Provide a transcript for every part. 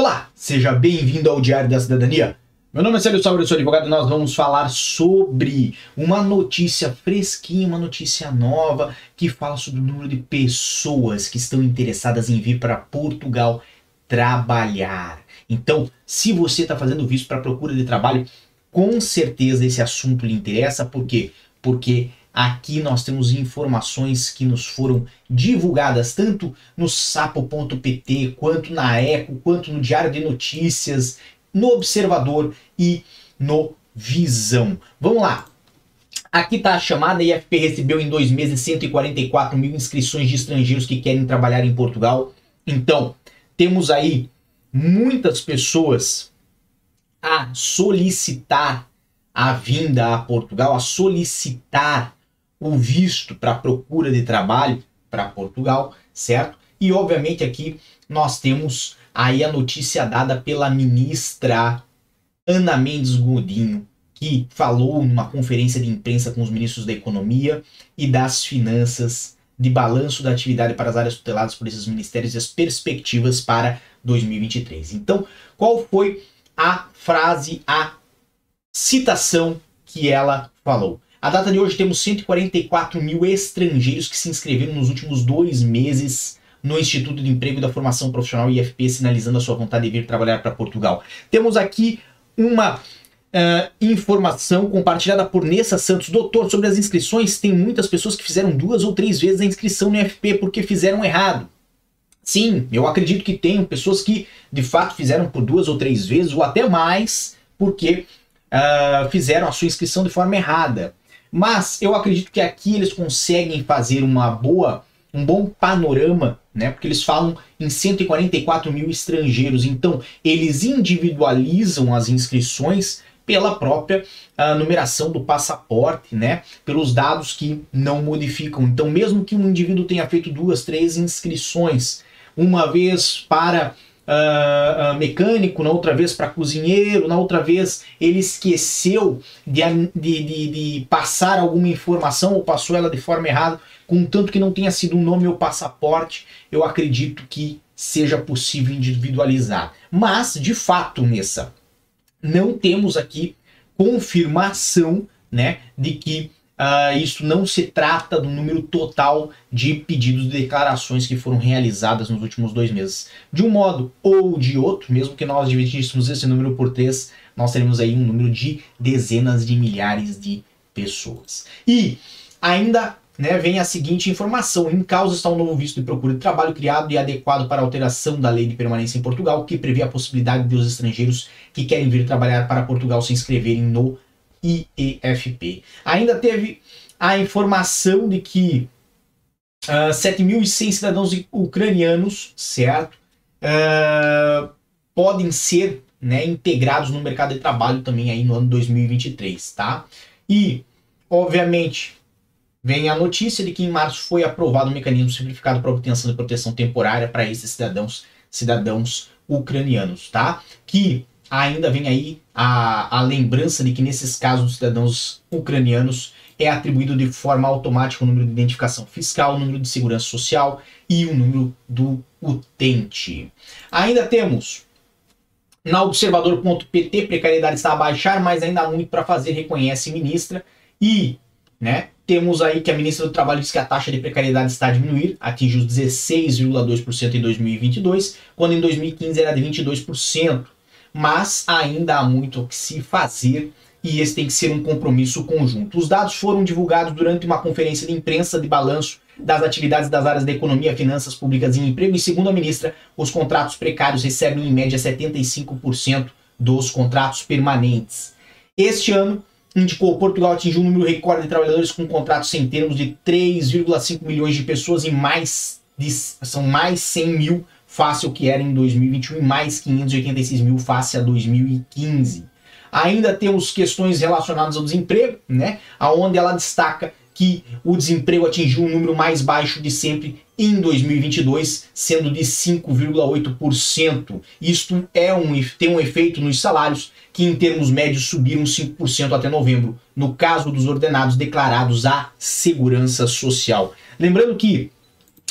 Olá, seja bem-vindo ao Diário da Cidadania. Meu nome é Célio Sauer, eu sou advogado e nós vamos falar sobre uma notícia fresquinha, uma notícia nova que fala sobre o número de pessoas que estão interessadas em vir para Portugal trabalhar. Então, se você está fazendo visto para procura de trabalho, com certeza esse assunto lhe interessa, por quê? Porque Aqui nós temos informações que nos foram divulgadas tanto no sapo.pt, quanto na Eco, quanto no Diário de Notícias, no Observador e no Visão. Vamos lá. Aqui está a chamada, a IFP recebeu em dois meses 144 mil inscrições de estrangeiros que querem trabalhar em Portugal. Então, temos aí muitas pessoas a solicitar a vinda a Portugal, a solicitar o visto para procura de trabalho para Portugal, certo? E obviamente aqui nós temos aí a notícia dada pela ministra Ana Mendes Godinho, que falou numa conferência de imprensa com os ministros da Economia e das Finanças de balanço da atividade para as áreas tuteladas por esses ministérios e as perspectivas para 2023. Então, qual foi a frase, a citação que ela falou? A data de hoje temos 144 mil estrangeiros que se inscreveram nos últimos dois meses no Instituto de Emprego da Formação Profissional IFP, sinalizando a sua vontade de vir trabalhar para Portugal. Temos aqui uma uh, informação compartilhada por Nessa Santos. Doutor, sobre as inscrições, tem muitas pessoas que fizeram duas ou três vezes a inscrição no IFP porque fizeram errado. Sim, eu acredito que tem pessoas que de fato fizeram por duas ou três vezes, ou até mais, porque uh, fizeram a sua inscrição de forma errada. Mas eu acredito que aqui eles conseguem fazer uma boa, um bom panorama, né? Porque eles falam em 144 mil estrangeiros, então eles individualizam as inscrições pela própria uh, numeração do passaporte, né? Pelos dados que não modificam. Então, mesmo que um indivíduo tenha feito duas, três inscrições, uma vez para uh, mecânico, na outra vez para cozinheiro, na outra vez ele esqueceu de, de, de, de, passar alguma informação ou passou ela de forma errada, contanto que não tenha sido um nome ou passaporte, eu acredito que seja possível individualizar. Mas, de fato, Nessa, não temos aqui confirmação né, de que Uh, isso não se trata do número total de pedidos de declarações que foram realizadas nos últimos dois meses. De um modo ou de outro, mesmo que nós dividíssemos esse número por três, nós teremos aí um número de dezenas de milhares de pessoas. E ainda né, vem a seguinte informação: em causa está um novo visto de procura de trabalho criado e adequado para a alteração da lei de permanência em Portugal, que prevê a possibilidade de os estrangeiros que querem vir trabalhar para Portugal se inscreverem no IEFP. Ainda teve a informação de que uh, ah, 7.100 cidadãos ucranianos, certo, uh, podem ser né, integrados no mercado de trabalho também aí no ano 2023, tá? E, obviamente, vem a notícia de que em março foi aprovado um mecanismo simplificado para obtenção de proteção temporária para esses cidadãos, cidadãos ucranianos, tá? Que ainda vem aí a, a lembrança de que nesses casos dos cidadãos ucranianos é atribuído de forma automática o número de identificação fiscal, o número de segurança social e o número do utente. Ainda temos na observador.pt, precariedade está a baixar, mas ainda há muito para fazer, reconhece ministra. E né, temos aí que a ministra do Trabalho diz que a taxa de precariedade está a diminuir, atinge os 16,2% em 2022, quando em 2015 era de 22% mas ainda há muito o que se fazer e esse tem que ser um compromisso conjunto. Os dados foram divulgados durante uma conferência de imprensa de balanço das atividades das áreas da economia, finanças públicas e emprego, e segundo a ministra, os contratos precários recebem em média 75% dos contratos permanentes. Este ano, indicou Portugal atingiu um número recorde de trabalhadores com contratos sem termos de 3,5 milhões de pessoas e mais de, são mais 100 mil face ao que era em 2021 e mais 586 mil face a 2015. Ainda temos questões relacionadas ao desemprego, né? Aonde ela destaca que o desemprego atingiu o um número mais baixo de sempre em 2022, sendo de 5,8%. Isto é um, tem um efeito nos salários que, em termos médios, subiram 5% até novembro, no caso dos ordenados declarados à Segurança Social. Lembrando que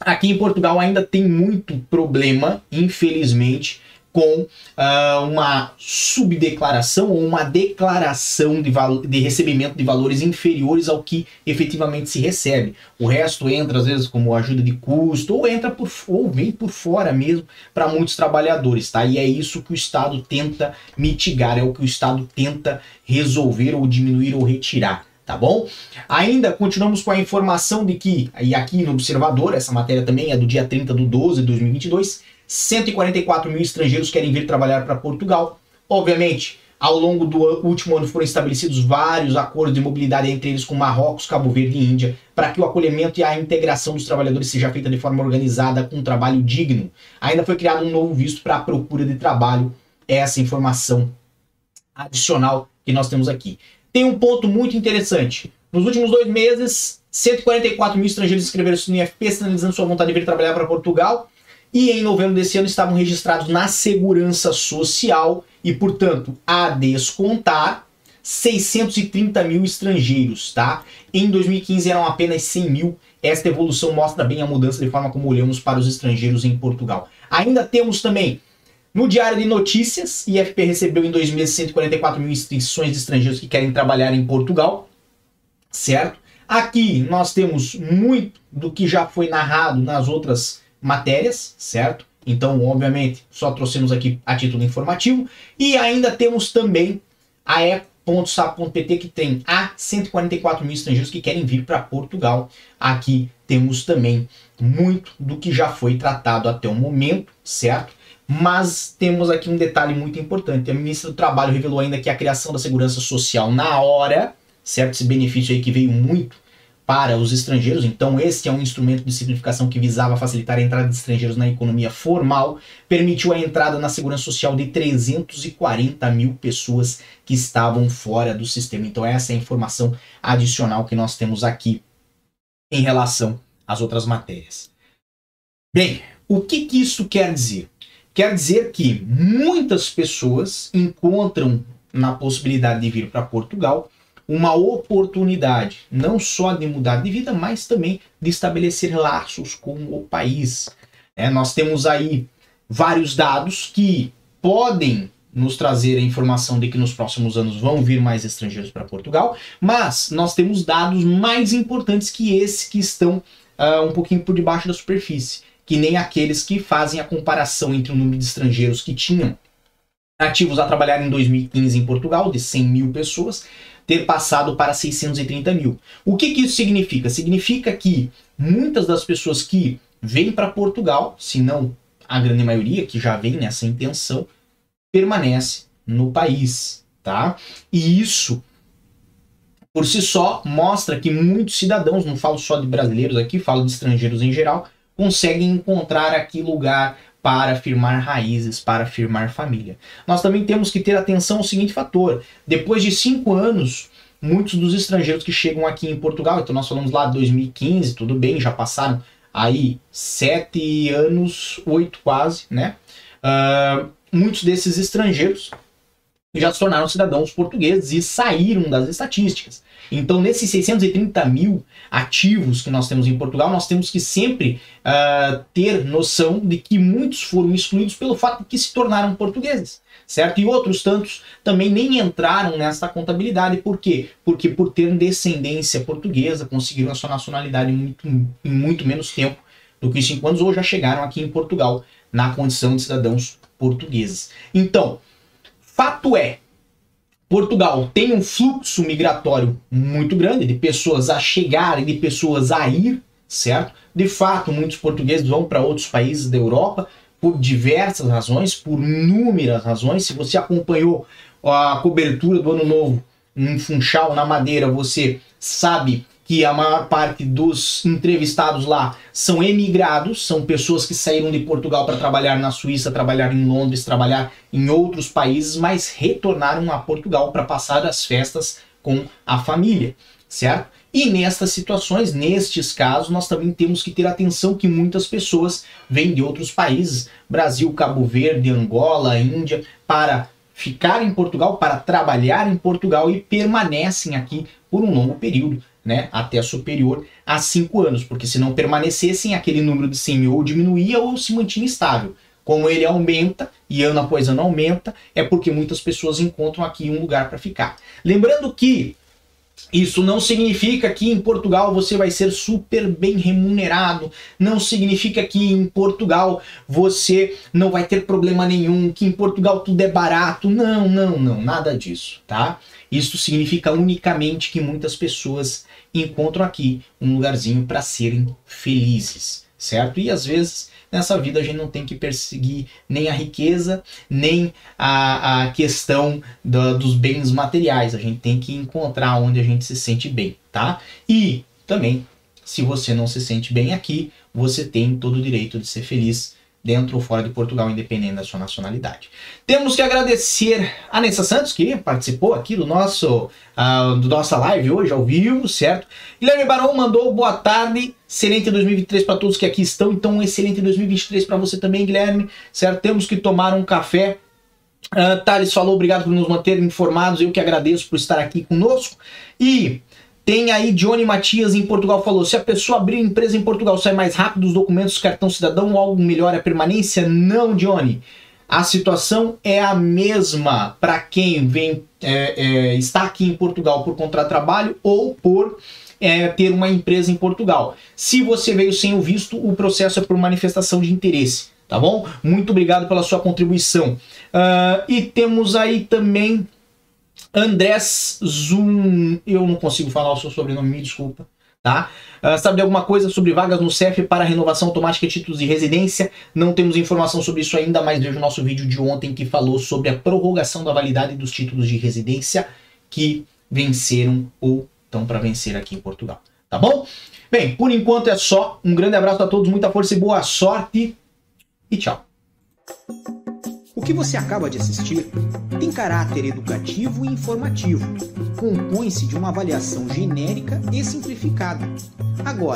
Aqui em Portugal ainda tem muito problema, infelizmente, com uh, uma subdeclaração ou uma declaração de, de recebimento de valores inferiores ao que efetivamente se recebe. O resto entra às vezes como ajuda de custo ou entra por ou vem por fora mesmo para muitos trabalhadores, tá? E é isso que o Estado tenta mitigar, é o que o Estado tenta resolver ou diminuir ou retirar tá bom? Ainda continuamos com a informação de que, e aqui no Observador, essa matéria também é do dia 30 de 12 de 2022, 144 mil estrangeiros querem vir trabalhar para Portugal. Obviamente, ao longo do último ano foram estabelecidos vários acordos de mobilidade entre eles com Marrocos, Cabo Verde e Índia, para que o acolhimento e a integração dos trabalhadores seja feita de forma organizada, com um trabalho digno. Ainda foi criado um novo visto para a procura de trabalho. Essa informação adicional que nós temos aqui. Tem um ponto muito interessante. Nos últimos dois meses, 144 mil estrangeiros inscreveram-se no IFP, sinalizando sua vontade de vir trabalhar para Portugal e em novembro desse ano estavam registrados na Segurança Social e, portanto, a descontar 630 mil estrangeiros, tá? Em 2015 eram apenas 100 mil. Esta evolução mostra bem a mudança de forma como olhamos para os estrangeiros em Portugal. Ainda temos também no Diário de Notícias, IFP recebeu em dois meses 144 mil inscrições de estrangeiros que querem trabalhar em Portugal, certo? Aqui nós temos muito do que já foi narrado nas outras matérias, certo? Então, obviamente, só trouxemos aqui a título informativo. E ainda temos também a que tem a 144 mil estrangeiros que querem vir para Portugal. Aqui temos também muito do que já foi tratado até o momento, certo? Mas temos aqui um detalhe muito importante. A ministra do Trabalho revelou ainda que a criação da segurança social na hora, certo? Esse benefício aí que veio muito para os estrangeiros. Então, este é um instrumento de simplificação que visava facilitar a entrada de estrangeiros na economia formal, permitiu a entrada na segurança social de 340 mil pessoas que estavam fora do sistema. Então, essa é a informação adicional que nós temos aqui em relação às outras matérias. Bem, o que, que isso quer dizer? Quer dizer que muitas pessoas encontram na possibilidade de vir para Portugal uma oportunidade não só de mudar de vida, mas também de estabelecer laços com o país. É, nós temos aí vários dados que podem nos trazer a informação de que nos próximos anos vão vir mais estrangeiros para Portugal, mas nós temos dados mais importantes que esses que estão uh, um pouquinho por debaixo da superfície, que nem aqueles que fazem a comparação entre o número de estrangeiros que tinham ativos a trabalhar em 2015 em Portugal, de 100 mil pessoas, ter passado para 630 mil. O que, que isso significa? Significa que muitas das pessoas que vêm para Portugal, se não a grande maioria que já vem nessa intenção, permanece no país, tá? E isso por si só mostra que muitos cidadãos, não falo só de brasileiros aqui, falo de estrangeiros em geral, conseguem encontrar aqui lugar para firmar raízes, para firmar família. Nós também temos que ter atenção ao seguinte fator: depois de cinco anos, muitos dos estrangeiros que chegam aqui em Portugal, então nós falamos lá de 2015, tudo bem, já passaram aí sete anos, oito quase, né? Uh, muitos desses estrangeiros já se tornaram cidadãos portugueses e saíram das estatísticas. Então, nesses 630 mil ativos que nós temos em Portugal, nós temos que sempre uh, ter noção de que muitos foram excluídos pelo fato de que se tornaram portugueses, certo? E outros tantos também nem entraram nessa contabilidade. Por quê? Porque por ter descendência portuguesa, conseguiram a sua nacionalidade muito, em muito menos tempo do que cinco anos, ou já chegaram aqui em Portugal na condição de cidadãos portugueses. Então, fato é, Portugal tem um fluxo migratório muito grande de pessoas a chegarem, de pessoas a ir, certo? De fato, muitos portugueses vão para outros países da Europa por diversas razões, por inúmeras razões. Se você acompanhou a cobertura do Ano Novo em Funchal, na Madeira, você sabe que a maior parte dos entrevistados lá são emigrados, são pessoas que saíram de Portugal para trabalhar na Suíça, trabalhar em Londres, trabalhar em outros países, mas retornaram a Portugal para passar as festas com a família, certo? E nestas situações, nestes casos, nós também temos que ter atenção que muitas pessoas vêm de outros países, Brasil, Cabo Verde, Angola, Índia, para ficar em Portugal, para trabalhar em Portugal e permanecem aqui por um longo período né, até superior a 5 anos, porque se não permanecessem, aquele número de 100 mil ou diminuía ou se mantinha estável. Como ele aumenta e ano após ano aumenta, é porque muitas pessoas encontram aqui um lugar para ficar. Lembrando que isso não significa que em Portugal você vai ser super bem remunerado, não significa que em Portugal você não vai ter problema nenhum, que em Portugal tudo é barato. Não, não, não, nada disso, tá? Isso significa unicamente que muitas pessoas encontram aqui um lugarzinho para serem felizes, certo? E às vezes nessa vida a gente não tem que perseguir nem a riqueza, nem a, a questão do, dos bens materiais. A gente tem que encontrar onde a gente se sente bem, tá? E também, se você não se sente bem aqui, você tem todo o direito de ser feliz dentro ou fora de Portugal, independente da sua nacionalidade. Temos que agradecer a Nessa Santos, que participou aqui do nosso uh, do nossa live hoje, ao vivo, certo? Guilherme Barão mandou boa tarde, excelente 2023 para todos que aqui estão, então um excelente 2023 para você também, Guilherme, certo? Temos que tomar um café. Uh, Thales falou, obrigado por nos manter informados, eu que agradeço por estar aqui conosco. E tem aí Johnny Matias em Portugal falou: se a pessoa abrir empresa em Portugal sai mais rápido os documentos cartão cidadão algo melhor a permanência? Não, Johnny. A situação é a mesma para quem vem é, é, está aqui em Portugal por contrato de trabalho ou por é, ter uma empresa em Portugal. Se você veio sem o visto, o processo é por manifestação de interesse, tá bom? Muito obrigado pela sua contribuição. Uh, e temos aí também Andrés Zoom, eu não consigo falar o seu sobrenome, me desculpa. Tá? Uh, sabe de alguma coisa sobre vagas no CEF para renovação automática de títulos de residência? Não temos informação sobre isso ainda, mas veja o nosso vídeo de ontem que falou sobre a prorrogação da validade dos títulos de residência que venceram ou estão para vencer aqui em Portugal. Tá bom? Bem, por enquanto é só. Um grande abraço a todos, muita força e boa sorte. E tchau. O que você acaba de assistir tem caráter educativo e informativo. Compõe-se de uma avaliação genérica e simplificada. Agora,